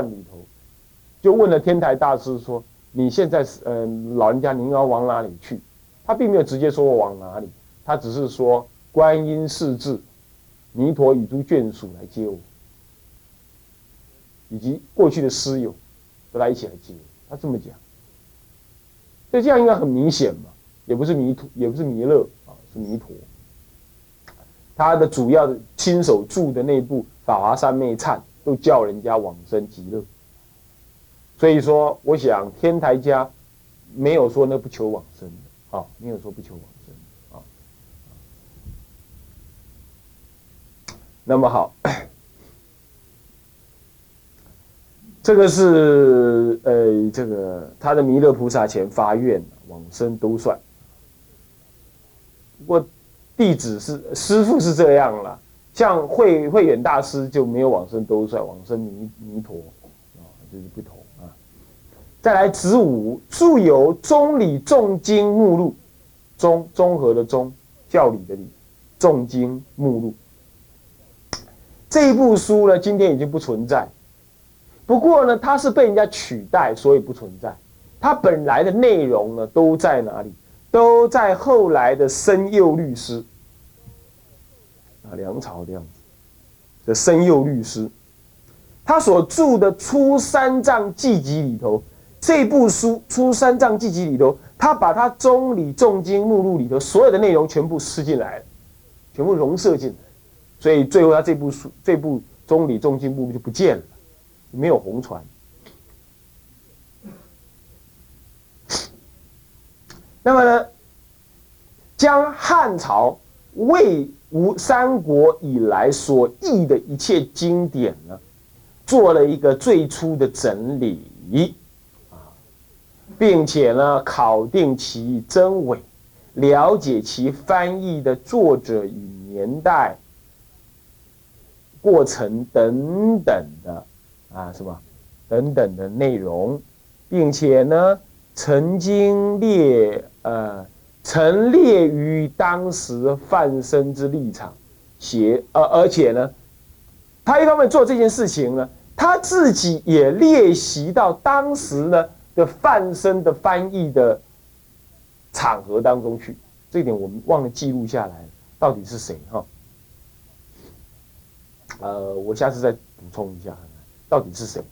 里头，就问了天台大师说：“你现在是呃，老人家您要往哪里去？”他并没有直接说我往哪里，他只是说观音世至，弥陀与诸眷属来接我，以及过去的师友都来一起来接我。他这么讲，所以这样应该很明显嘛，也不是弥陀，也不是弥勒啊，是弥陀。他的主要的亲手住的那部《法华三昧忏》，都叫人家往生极乐。所以说，我想天台家没有说那不求往生的啊，没有说不求往生的啊。那么好，这个是呃，这个他的弥勒菩萨前发愿往生都算。不过。弟子是师傅是这样了，像慧慧远大师就没有往生兜率，往生弥弥陀啊，就是不同啊。再来子午，著有《中理重经目录》，中综合的综，教理的理，重经目录。这一部书呢，今天已经不存在。不过呢，它是被人家取代，所以不存在。它本来的内容呢，都在哪里？都在后来的生佑律师啊，梁朝这样子的生佑律师，他所著的《初三藏记集》里头，这部书《初三藏记集》里头，他把他中理重经目录里头所有的内容全部吃进来了，全部融摄进来，所以最后他这部书这部中理重经目录就不见了，没有红传。那么呢，将汉朝魏吴三国以来所译的一切经典呢，做了一个最初的整理啊，并且呢，考定其真伪，了解其翻译的作者与年代、过程等等的啊，什么等等的内容，并且呢，曾经列。呃，陈列于当时范生之立场，写呃，而且呢，他一方面做这件事情呢，他自己也列席到当时呢的范生的翻译的场合当中去，这一点我们忘了记录下来，到底是谁哈？呃，我下次再补充一下，到底是谁？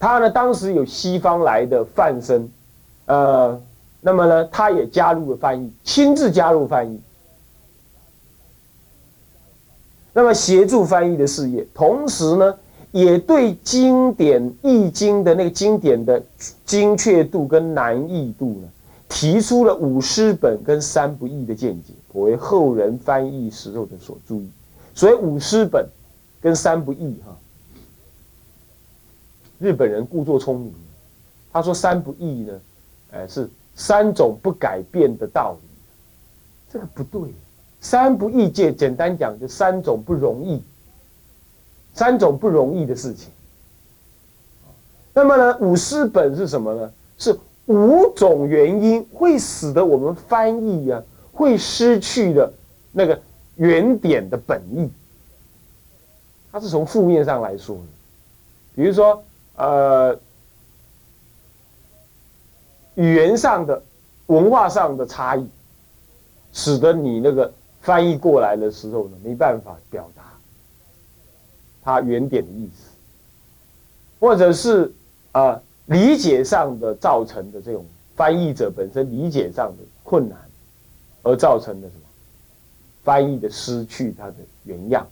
他呢，当时有西方来的范生，呃。那么呢，他也加入了翻译，亲自加入翻译，那么协助翻译的事业，同时呢，也对经典易经的那个经典的精确度跟难易度呢，提出了五师本跟三不易的见解，颇为后人翻译时候的所注意。所以五师本跟三不易哈，日本人故作聪明，他说三不易呢，哎是。三种不改变的道理，这个不对。三不易界，简单讲就三种不容易，三种不容易的事情。那么呢，五师本是什么呢？是五种原因会使得我们翻译啊，会失去的那个原点的本意。它是从负面上来说的，比如说，呃。语言上的、文化上的差异，使得你那个翻译过来的时候呢，没办法表达它原点的意思，或者是啊理解上的造成的这种翻译者本身理解上的困难，而造成的什么翻译的失去它的原样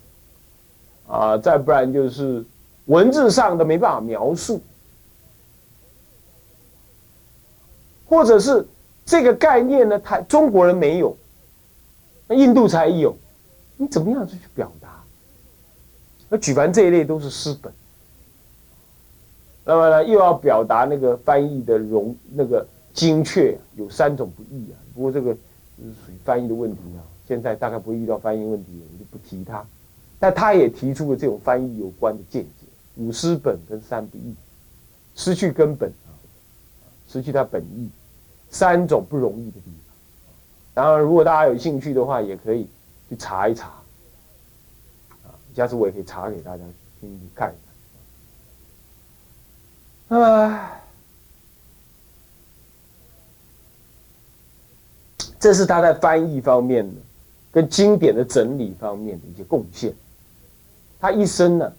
啊，再不然就是文字上的没办法描述。或者是这个概念呢？他中国人没有，那印度才有，你怎么样去表达？那举凡这一类都是诗本。那么呢，又要表达那个翻译的容那个精确，有三种不易啊。不过这个是属于翻译的问题啊。现在大概不会遇到翻译问题，我就不提他。但他也提出了这种翻译有关的见解：五诗本跟三不易，失去根本啊，失去它本意。三种不容易的地方，当然，如果大家有兴趣的话，也可以去查一查，啊，下次我也可以查给大家听看一看。那么，这是他在翻译方面的，跟经典的整理方面的一些贡献。他一生呢，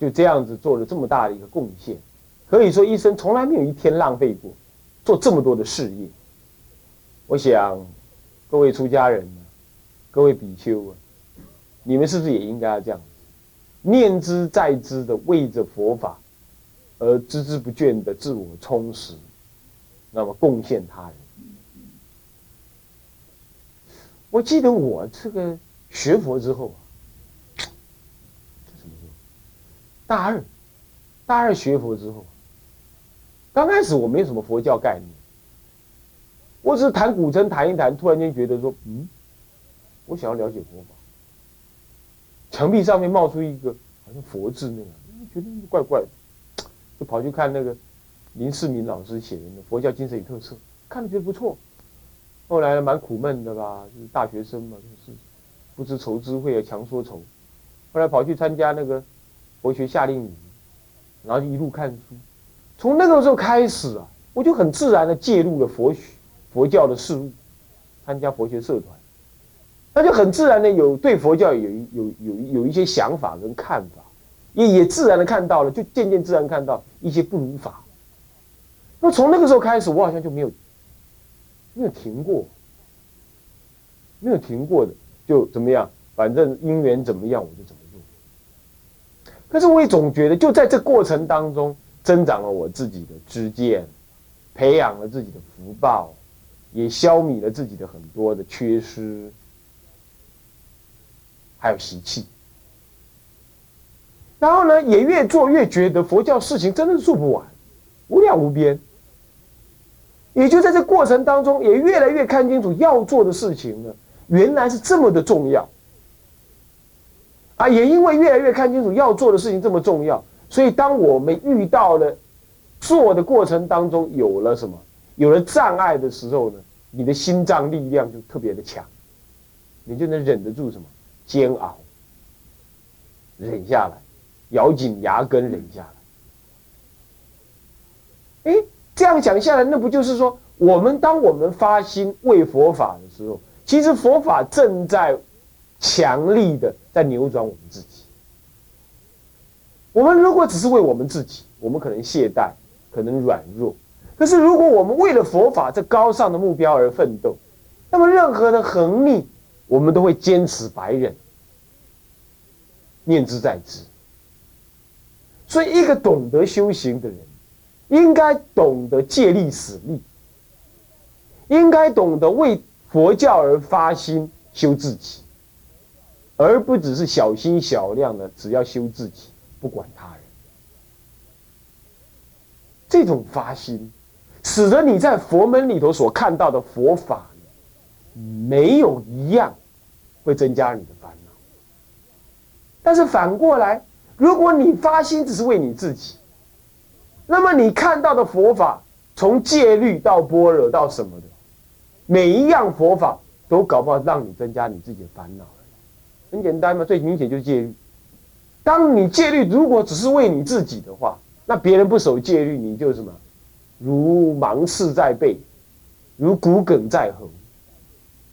就这样子做了这么大的一个贡献，可以说一生从来没有一天浪费过，做这么多的事业。我想，各位出家人呢，各位比丘啊，你们是不是也应该要这样子，念之在之的为着佛法？而孜孜不倦的自我充实，那么贡献他人。我记得我这个学佛之后啊，什么时候？大二，大二学佛之后，刚开始我没什么佛教概念，我只是弹古筝弹一弹，突然间觉得说，嗯，我想要了解佛法。墙壁上面冒出一个好像佛字那样，觉得怪怪的。就跑去看那个林世民老师写的《佛教精神与特色》，看了觉得不错。后来蛮苦闷的吧，就是大学生嘛，就是不知愁滋味啊，强说愁。后来跑去参加那个佛学夏令营，然后就一路看书。从那个时候开始啊，我就很自然的介入了佛学、佛教的事物，参加佛学社团，那就很自然的有对佛教有有有有一些想法跟看法。也也自然的看到了，就渐渐自然看到一些不如法。那从那个时候开始，我好像就没有没有停过，没有停过的，就怎么样，反正因缘怎么样，我就怎么做。可是我也总觉得，就在这过程当中，增长了我自己的知见，培养了自己的福报，也消弭了自己的很多的缺失，还有习气。然后呢，也越做越觉得佛教事情真的做不完，无量无边。也就在这过程当中，也越来越看清楚要做的事情呢，原来是这么的重要。啊，也因为越来越看清楚要做的事情这么重要，所以当我们遇到了做的过程当中有了什么，有了障碍的时候呢，你的心脏力量就特别的强，你就能忍得住什么煎熬，忍下来。咬紧牙根忍下来。哎，这样讲下来，那不就是说，我们当我们发心为佛法的时候，其实佛法正在强力的在扭转我们自己。我们如果只是为我们自己，我们可能懈怠，可能软弱。可是如果我们为了佛法这高尚的目标而奋斗，那么任何的横逆，我们都会坚持白忍，念之在之。所以，一个懂得修行的人，应该懂得借力使力，应该懂得为佛教而发心修自己，而不只是小心小量的，只要修自己，不管他人。这种发心，使得你在佛门里头所看到的佛法，没有一样会增加你的烦恼。但是反过来。如果你发心只是为你自己，那么你看到的佛法，从戒律到般若到什么的，每一样佛法都搞不好让你增加你自己的烦恼。很简单嘛，最明显就是戒律。当你戒律如果只是为你自己的话，那别人不守戒律，你就什么，如芒刺在背，如骨梗在喉。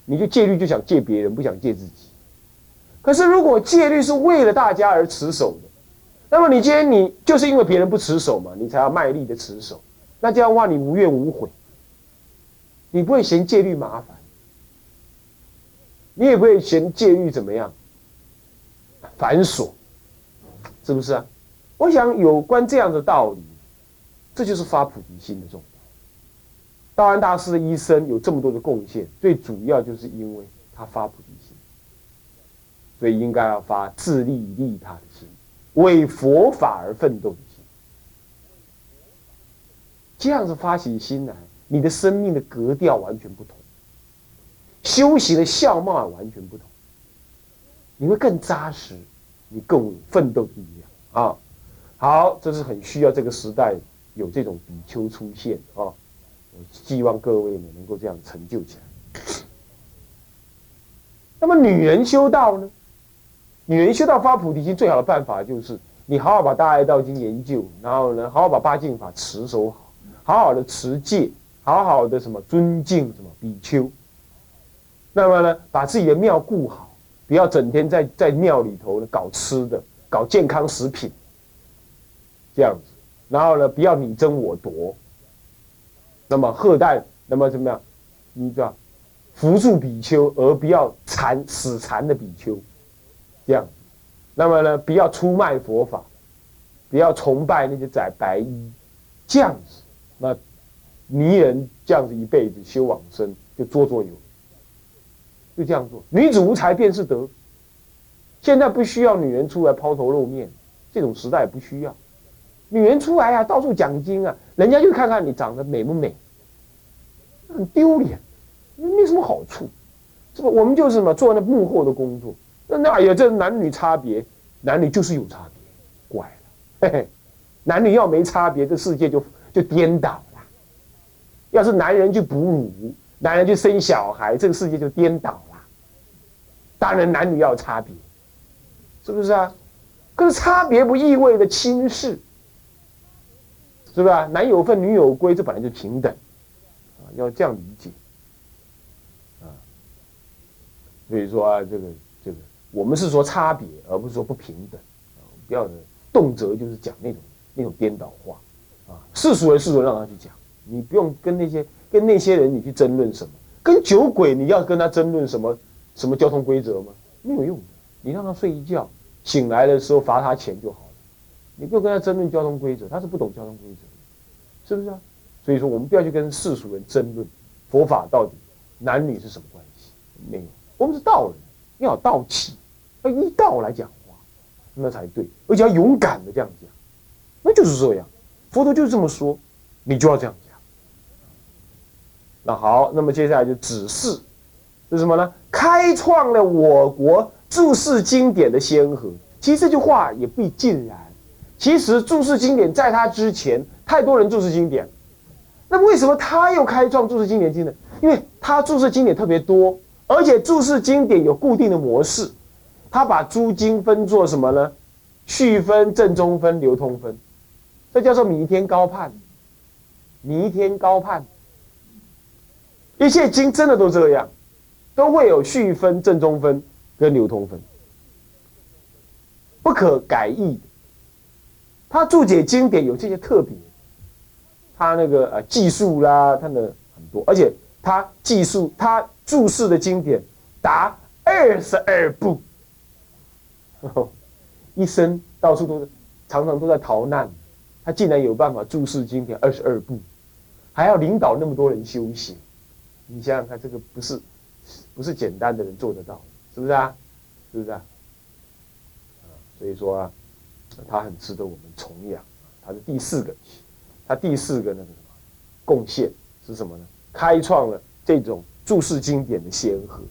你就戒律就想戒别人，不想戒自己。可是如果戒律是为了大家而持守的，那么你今天你就是因为别人不持守嘛，你才要卖力的持守。那这样的话，你无怨无悔，你不会嫌戒律麻烦，你也不会嫌戒律怎么样繁琐，是不是啊？我想有关这样的道理，这就是发菩提心的重要。道安大师的一生有这么多的贡献，最主要就是因为他发菩提心，所以应该要发自利利他的心。为佛法而奋斗的心，这样子发起心来，你的生命的格调完全不同，修行的相貌也完全不同，你会更扎实，你更奋斗的力量啊！好，这是很需要这个时代有这种比丘出现啊！我希望各位呢能够这样成就起来。那么女人修道呢？女人修道发菩提心最好的办法就是你好好把《大爱道经》研究，然后呢，好好把八敬法持守好，好好的持戒，好好的什么尊敬什么比丘。那么呢，把自己的庙顾好，不要整天在在庙里头搞吃的，搞健康食品，这样子。然后呢，不要你争我夺。那么贺旦，那么怎么样？你知道，扶助比丘，而不要残死残的比丘，这样。那么呢，不要出卖佛法，不要崇拜那些宰白衣，这样子，那泥人这样子一辈子修往生就做做有。就这样做，女子无才便是德。现在不需要女人出来抛头露面，这种时代不需要。女人出来啊，到处讲经啊，人家就看看你长得美不美，很丢脸，没什么好处。这个我们就是什么做那幕后的工作。那那哎呀，这男女差别，男女就是有差别，怪了。嘿嘿，男女要没差别，这世界就就颠倒了。要是男人去哺乳，男人去生小孩，这个世界就颠倒了。当然，男女要有差别，是不是啊？可是差别不意味着轻视，是不是啊？男有份，女有归，这本来就平等，啊，要这样理解，啊，所以说啊，这个这个，我们是说差别，而不是说不平等，不要动辄就是讲那种那种颠倒话，啊，世俗人世俗让他去讲，你不用跟那些跟那些人你去争论什么，跟酒鬼你要跟他争论什么？什么交通规则吗？没有用，你让他睡一觉，醒来的时候罚他钱就好了。你不要跟他争论交通规则，他是不懂交通规则，是不是啊？所以说，我们不要去跟世俗人争论佛法到底男女是什么关系。没有，我们是道人，要有道气，要依道来讲话，那才对，而且要勇敢的这样讲，那就是这样。佛陀就是这么说，你就要这样讲。那好，那么接下来就指示。是什么呢？开创了我国注释经典的先河。其实这句话也不尽然。其实注释经典在他之前，太多人注释经典。那为什么他又开创注释经典经呢？因为他注释经典特别多，而且注释经典有固定的模式。他把诸经分作什么呢？序分、正中分、流通分，这叫做弥天高判。弥天高判，一切经真的都这样。都会有序分、正中分跟流通分，不可改易。他注解经典有这些特别，他那个呃技术啦，他的很多，而且他技术他注释的经典达二十二部，一生到处都是，常常都在逃难，他竟然有办法注释经典二十二部，还要领导那么多人修行，你想想看，这个不是。不是简单的人做得到，是不是啊？是不是啊？所以说啊，他很值得我们崇仰。他是第四个，他第四个那个什么贡献是什么呢？开创了这种注释经典的先河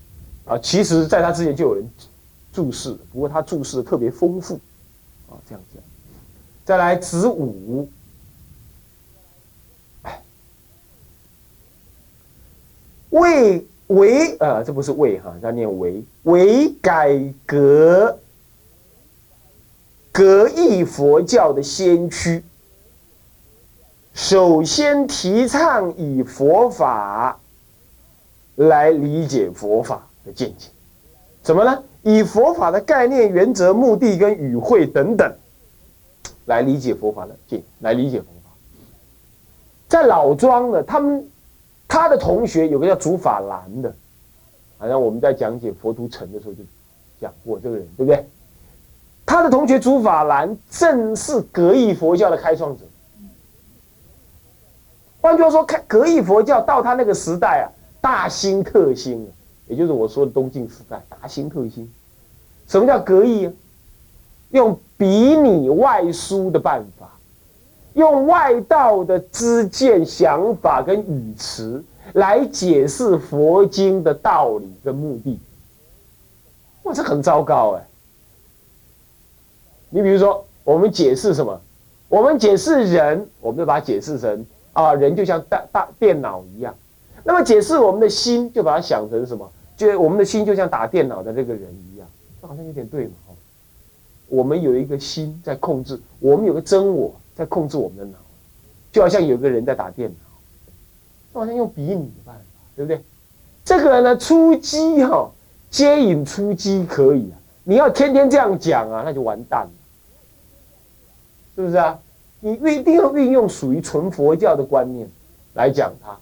啊！其实，在他之前就有人注释，不过他注释的特别丰富啊。这样讲，再来子午，为。为啊，这不是为哈，要念为为改革革义佛教的先驱。首先提倡以佛法来理解佛法的见解，怎么呢？以佛法的概念、原则、目的跟语汇等等来理解佛法的见，来理解佛法。在老庄呢，他们。他的同学有个叫竺法兰的，好像我们在讲解佛图澄的时候就讲过这个人，对不对？他的同学竺法兰正是格义佛教的开创者。换句话说，开格义佛教到他那个时代啊，大兴特兴也就是我说的东晋时代，大兴特兴。什么叫格义啊？用比拟外书的办法。用外道的知见、想法跟语词来解释佛经的道理跟目的，哇，这很糟糕哎！你比如说，我们解释什么？我们解释人，我们就把它解释成啊，人就像大大电脑一样。那么解释我们的心，就把它想成什么？就我们的心就像打电脑的那个人一样，这好像有点对嘛？我们有一个心在控制，我们有个真我在控制我们的脑，就好像有个人在打电脑，好像用比拟的办法，对不对？这个呢，出击哈，接引出击可以啊，你要天天这样讲啊，那就完蛋了，是不是啊？你一定要运用属于纯佛教的观念来讲它。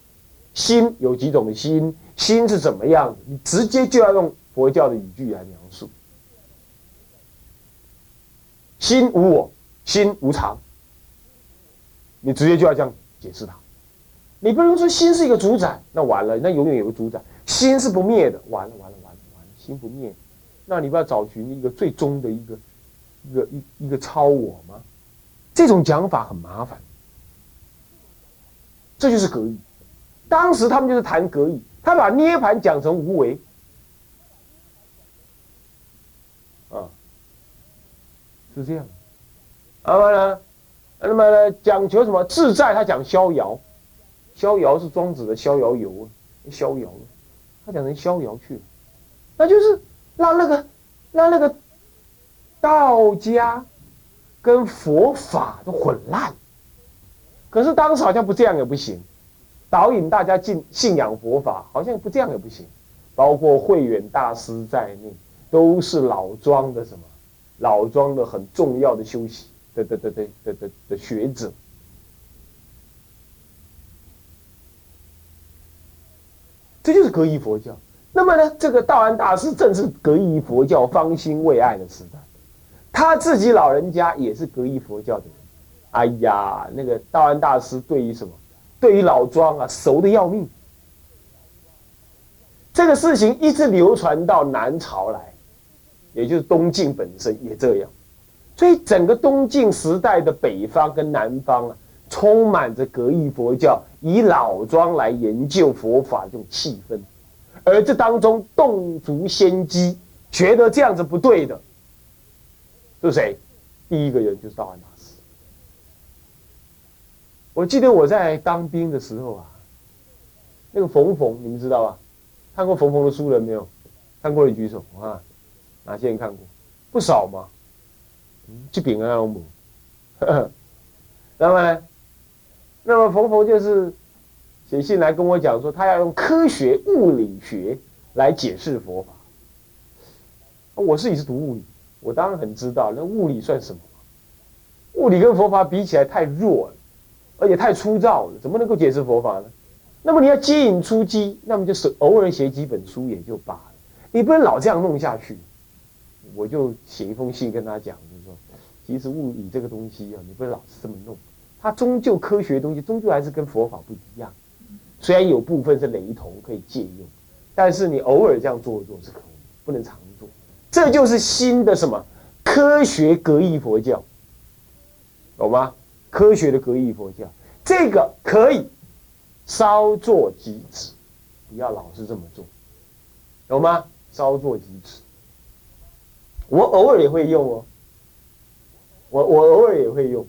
心有几种心？心是怎么样的？你直接就要用佛教的语句来描述。心无我，心无常。你直接就要这样解释它。你不能说心是一个主宰，那完了，那永远有个主宰。心是不灭的，完了完了完了完了，心不灭，那你不要找寻一个最终的一个一个一一个超我吗？这种讲法很麻烦。这就是格义。当时他们就是谈格义，他把涅盘讲成无为，啊，是这样。然后呢，那么呢，讲求什么自在？他讲逍遥，逍遥是庄子的逍遥游啊，逍遥，他讲成逍遥去了，那就是让那个让那个道家跟佛法都混乱。可是当时好像不这样也不行。导引大家进信仰佛法，好像不这样也不行。包括慧远大师在内，都是老庄的什么？老庄的很重要的修习的的的的的的的学者。这就是格义佛教。那么呢，这个道安大师正是格义佛教方兴未艾的时代，他自己老人家也是格义佛教的人。哎呀，那个道安大师对于什么？对于老庄啊，熟的要命。这个事情一直流传到南朝来，也就是东晋本身也这样。所以整个东晋时代的北方跟南方啊，充满着格义佛教，以老庄来研究佛法这种气氛。而这当中洞烛先机，觉得这样子不对的，是谁？第一个人就是道安大师。我记得我在当兵的时候啊，那个冯冯，你们知道吧？看过冯冯的书人没有？看过的举手啊！哪些人看过？不少嘛。去饼啊，龙母。那么呢？那么冯冯就是写信来跟我讲说，他要用科学物理学来解释佛法。我自己是读物理，我当然很知道，那物理算什么？物理跟佛法比起来太弱了。而且太粗糙了，怎么能够解释佛法呢？那么你要接引出击，那么就是偶尔写几本书也就罢了，你不能老这样弄下去。我就写一封信跟他讲，其实物理这个东西啊，你不能老是这么弄，它终究科学的东西，终究还是跟佛法不一样。虽然有部分是雷同可以借用，但是你偶尔这样做一做是可以，不能常做。这就是新的什么科学格义佛教，懂吗？科学的格义佛教，这个可以稍作即止，不要老是这么做，懂吗？稍作即止。我偶尔也会用哦，我我偶尔也会用。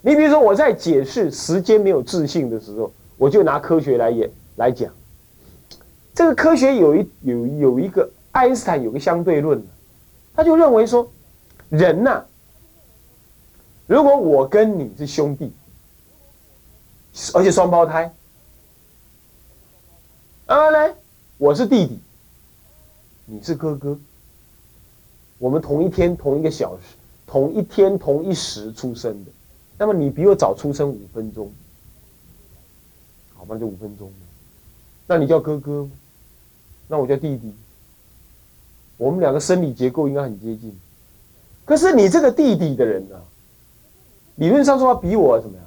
你比如说我在解释时间没有自信的时候，我就拿科学来演来讲。这个科学有一有有一个爱因斯坦有个相对论，他就认为说，人呐。如果我跟你是兄弟，而且双胞胎，啊呢，我是弟弟，你是哥哥，我们同一天同一个小时，同一天同一时出生的，那么你比我早出生五分钟，好吧，就五分钟，那你叫哥哥，那我叫弟弟，我们两个生理结构应该很接近，可是你这个弟弟的人呢？理论上说，他比我怎么样？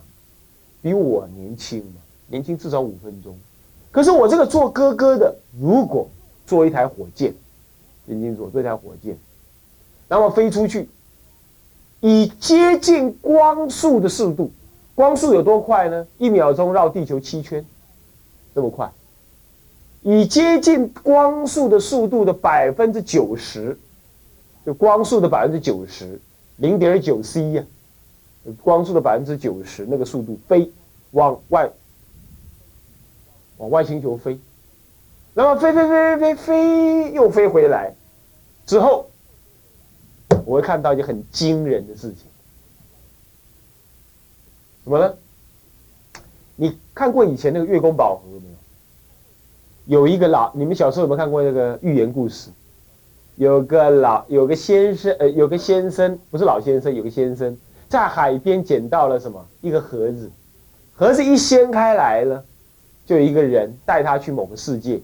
比我年轻嘛，年轻至少五分钟。可是我这个做哥哥的，如果做一台火箭，听清楚，做一台火箭，那么飞出去，以接近光速的速度，光速有多快呢？一秒钟绕地球七圈，这么快。以接近光速的速度的百分之九十，就光速的百分之九十，零点九 c 呀。光速的百分之九十那个速度飞，往外，往外星球飞，那么飞飞飞飞飞飞又飞回来，之后，我会看到一件很惊人的事情。什么呢？你看过以前那个月宫宝盒没有？有一个老，你们小时候有没有看过那个寓言故事？有个老，有个先生，呃，有个先生，不是老先生，有个先生在海边捡到了什么？一个盒子，盒子一掀开来了，就有一个人带他去某个世界，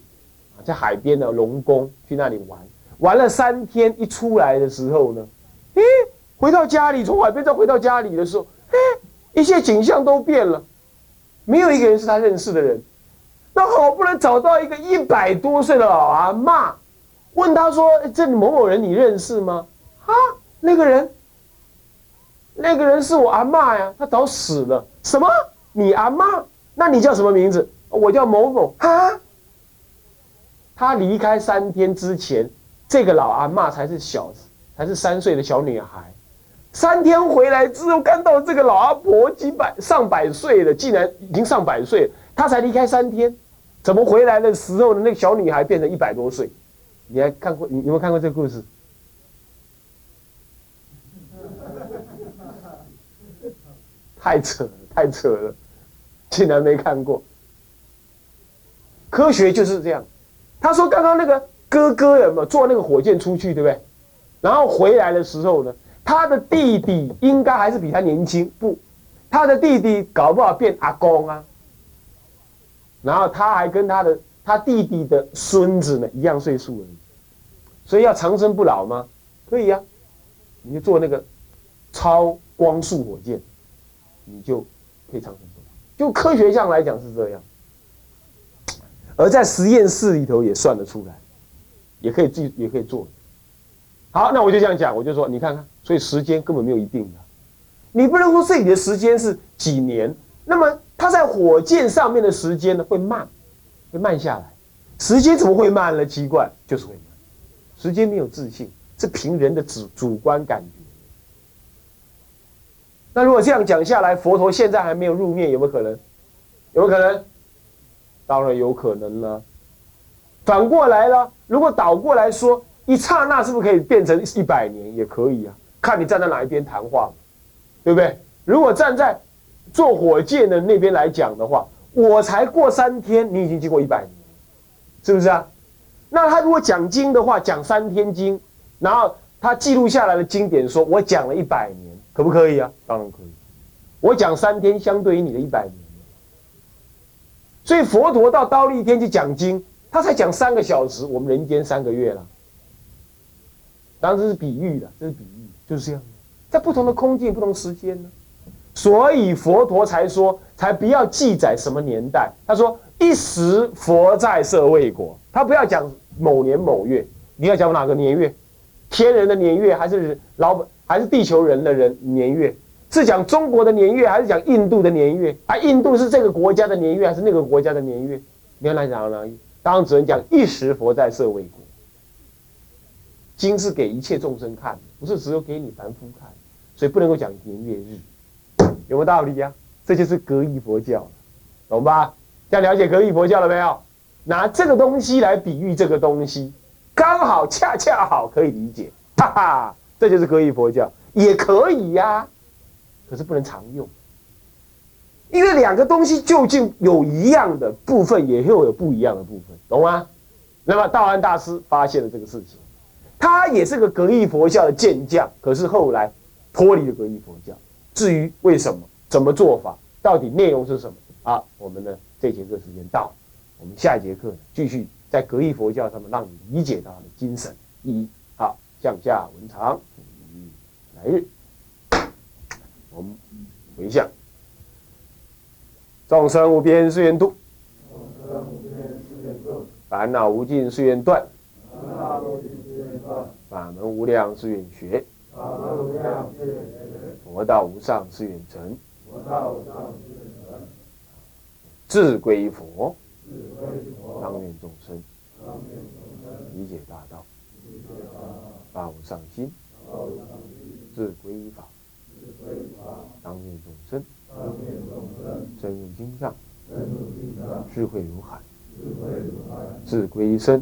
在海边的龙宫去那里玩，玩了三天，一出来的时候呢，回到家里，从海边再回到家里的时候，诶，一切景象都变了，没有一个人是他认识的人。那好不容易找到一个一百多岁的老阿妈。问他说：“这某某人你认识吗？”啊，那个人，那个人是我阿妈呀，他早死了。什么？你阿妈？那你叫什么名字？我叫某某。啊，他离开三天之前，这个老阿妈才是小，才是三岁的小女孩。三天回来之后，看到这个老阿婆几百上百岁了，竟然已经上百岁，她才离开三天，怎么回来的时候呢？那个小女孩变成一百多岁？你还看过？你有没有看过这个故事？太扯了，太扯了，竟然没看过。科学就是这样。他说刚刚那个哥哥有没有坐那个火箭出去，对不对？然后回来的时候呢，他的弟弟应该还是比他年轻，不，他的弟弟搞不好变阿公啊。然后他还跟他的。他弟弟的孙子呢，一样岁数而已，所以要长生不老吗？可以呀，你就做那个超光速火箭，你就可以长生不老。就科学上来讲是这样，而在实验室里头也算得出来，也可以记，也可以做。好，那我就这样讲，我就说，你看看，所以时间根本没有一定的，你不能说这里的时间是几年，那么它在火箭上面的时间呢会慢。会慢下来，时间怎么会慢呢？奇怪，就是会慢。时间没有自信，是凭人的主主观感觉。那如果这样讲下来，佛陀现在还没有入灭，有没有可能？有没有可能？当然有可能了。反过来了，如果倒过来说，一刹那是不是可以变成一百年？也可以啊，看你站在哪一边谈话，对不对？如果站在坐火箭的那边来讲的话。我才过三天，你已经经过一百年，是不是啊？那他如果讲经的话，讲三天经，然后他记录下来的经典，说我讲了一百年，可不可以啊？当然可以。我讲三天，相对于你的一百年，所以佛陀到刀立天去讲经，他才讲三个小时，我们人间三个月了。当然这是比喻的，这是比喻，就是这样，在不同的空间、不同时间呢。所以佛陀才说，才不要记载什么年代。他说一时佛在舍卫国，他不要讲某年某月，你要讲哪个年月？天人的年月，还是老，还是地球人的人年月？是讲中国的年月，还是讲印度的年月？啊，印度是这个国家的年月，还是那个国家的年月？你要来讲呢？当然只能讲一时佛在舍卫国。经是给一切众生看的，不是只有给你凡夫看，所以不能够讲年月日。有没有道理呀？这就是格义佛教，懂吧？这样了解格义佛教了没有？拿这个东西来比喻这个东西，刚好恰恰好可以理解，哈哈，这就是格义佛教，也可以呀。可是不能常用，因为两个东西究竟有一样的部分，也会有不一样的部分，懂吗？那么道安大师发现了这个事情，他也是个格义佛教的健将，可是后来脱离了格义佛教。至于为什么、怎么做法，到底内容是什么啊？我们呢这节课时间到，我们下一节课继续在格义佛教上面让你理解到的精神意义。好，向下文长，来日，我们回向，众生无边誓愿度，烦恼无尽誓愿断，法门无量誓愿学。佛道无上是远成，智归佛，当愿众生。理解大道，发无上心，智归法，当愿众生。深入经藏，智慧如海，智归身，